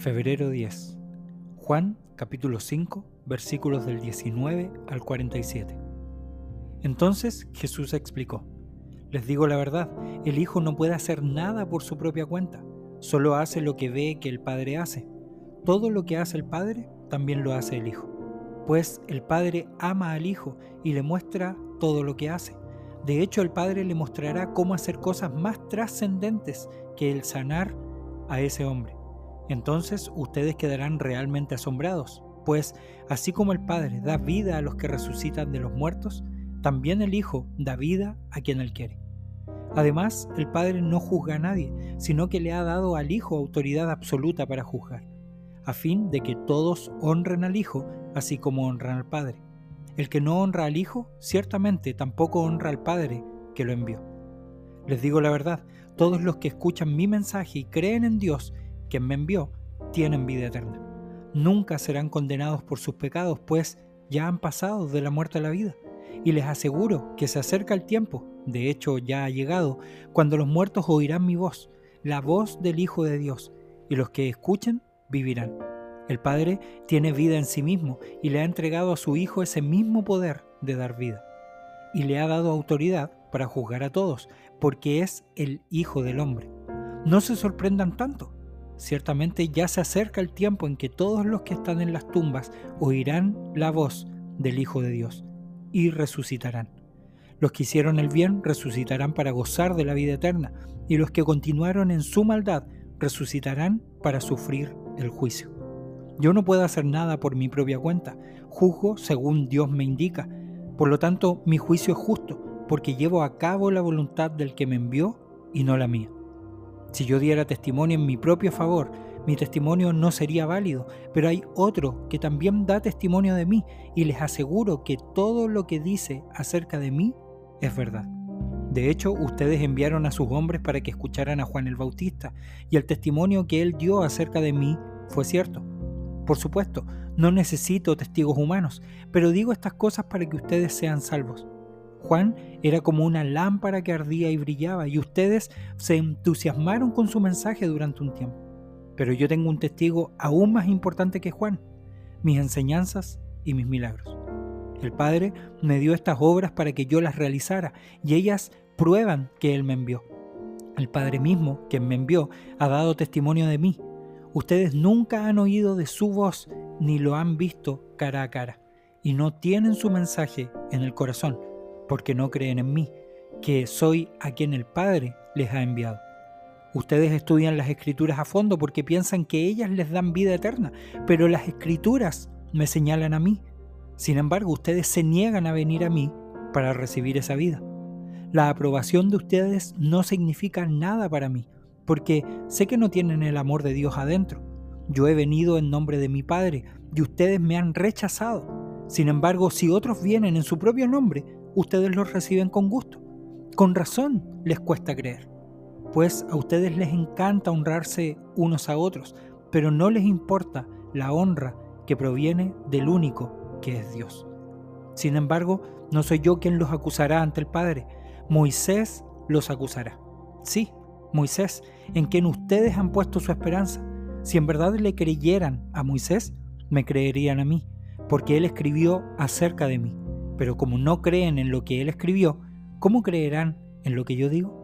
Febrero 10. Juan capítulo 5 versículos del 19 al 47. Entonces Jesús explicó, les digo la verdad, el Hijo no puede hacer nada por su propia cuenta, solo hace lo que ve que el Padre hace. Todo lo que hace el Padre, también lo hace el Hijo. Pues el Padre ama al Hijo y le muestra todo lo que hace. De hecho, el Padre le mostrará cómo hacer cosas más trascendentes que el sanar a ese hombre. Entonces ustedes quedarán realmente asombrados, pues así como el Padre da vida a los que resucitan de los muertos, también el Hijo da vida a quien él quiere. Además, el Padre no juzga a nadie, sino que le ha dado al Hijo autoridad absoluta para juzgar, a fin de que todos honren al Hijo así como honran al Padre. El que no honra al Hijo, ciertamente tampoco honra al Padre que lo envió. Les digo la verdad, todos los que escuchan mi mensaje y creen en Dios, quien me envió, tienen vida eterna. Nunca serán condenados por sus pecados, pues ya han pasado de la muerte a la vida. Y les aseguro que se acerca el tiempo, de hecho ya ha llegado, cuando los muertos oirán mi voz, la voz del Hijo de Dios, y los que escuchen vivirán. El Padre tiene vida en sí mismo y le ha entregado a su Hijo ese mismo poder de dar vida. Y le ha dado autoridad para juzgar a todos, porque es el Hijo del Hombre. No se sorprendan tanto. Ciertamente ya se acerca el tiempo en que todos los que están en las tumbas oirán la voz del Hijo de Dios y resucitarán. Los que hicieron el bien resucitarán para gozar de la vida eterna, y los que continuaron en su maldad resucitarán para sufrir el juicio. Yo no puedo hacer nada por mi propia cuenta, juzgo según Dios me indica. Por lo tanto, mi juicio es justo, porque llevo a cabo la voluntad del que me envió y no la mía. Si yo diera testimonio en mi propio favor, mi testimonio no sería válido, pero hay otro que también da testimonio de mí y les aseguro que todo lo que dice acerca de mí es verdad. De hecho, ustedes enviaron a sus hombres para que escucharan a Juan el Bautista, y el testimonio que él dio acerca de mí fue cierto. Por supuesto, no necesito testigos humanos, pero digo estas cosas para que ustedes sean salvos. Juan era como una lámpara que ardía y brillaba, y ustedes se entusiasmaron con su mensaje durante un tiempo. Pero yo tengo un testigo aún más importante que Juan, mis enseñanzas y mis milagros. El Padre me dio estas obras para que yo las realizara, y ellas prueban que Él me envió. El Padre mismo, quien me envió, ha dado testimonio de mí, Ustedes nunca han oído de su voz ni lo han visto cara a cara y no tienen su mensaje en el corazón porque no creen en mí, que soy a quien el Padre les ha enviado. Ustedes estudian las escrituras a fondo porque piensan que ellas les dan vida eterna, pero las escrituras me señalan a mí. Sin embargo, ustedes se niegan a venir a mí para recibir esa vida. La aprobación de ustedes no significa nada para mí porque sé que no tienen el amor de Dios adentro. Yo he venido en nombre de mi Padre y ustedes me han rechazado. Sin embargo, si otros vienen en su propio nombre, ustedes los reciben con gusto. Con razón les cuesta creer, pues a ustedes les encanta honrarse unos a otros, pero no les importa la honra que proviene del único que es Dios. Sin embargo, no soy yo quien los acusará ante el Padre, Moisés los acusará. Sí, Moisés, en quien ustedes han puesto su esperanza. Si en verdad le creyeran a Moisés, me creerían a mí, porque él escribió acerca de mí. Pero como no creen en lo que él escribió, ¿cómo creerán en lo que yo digo?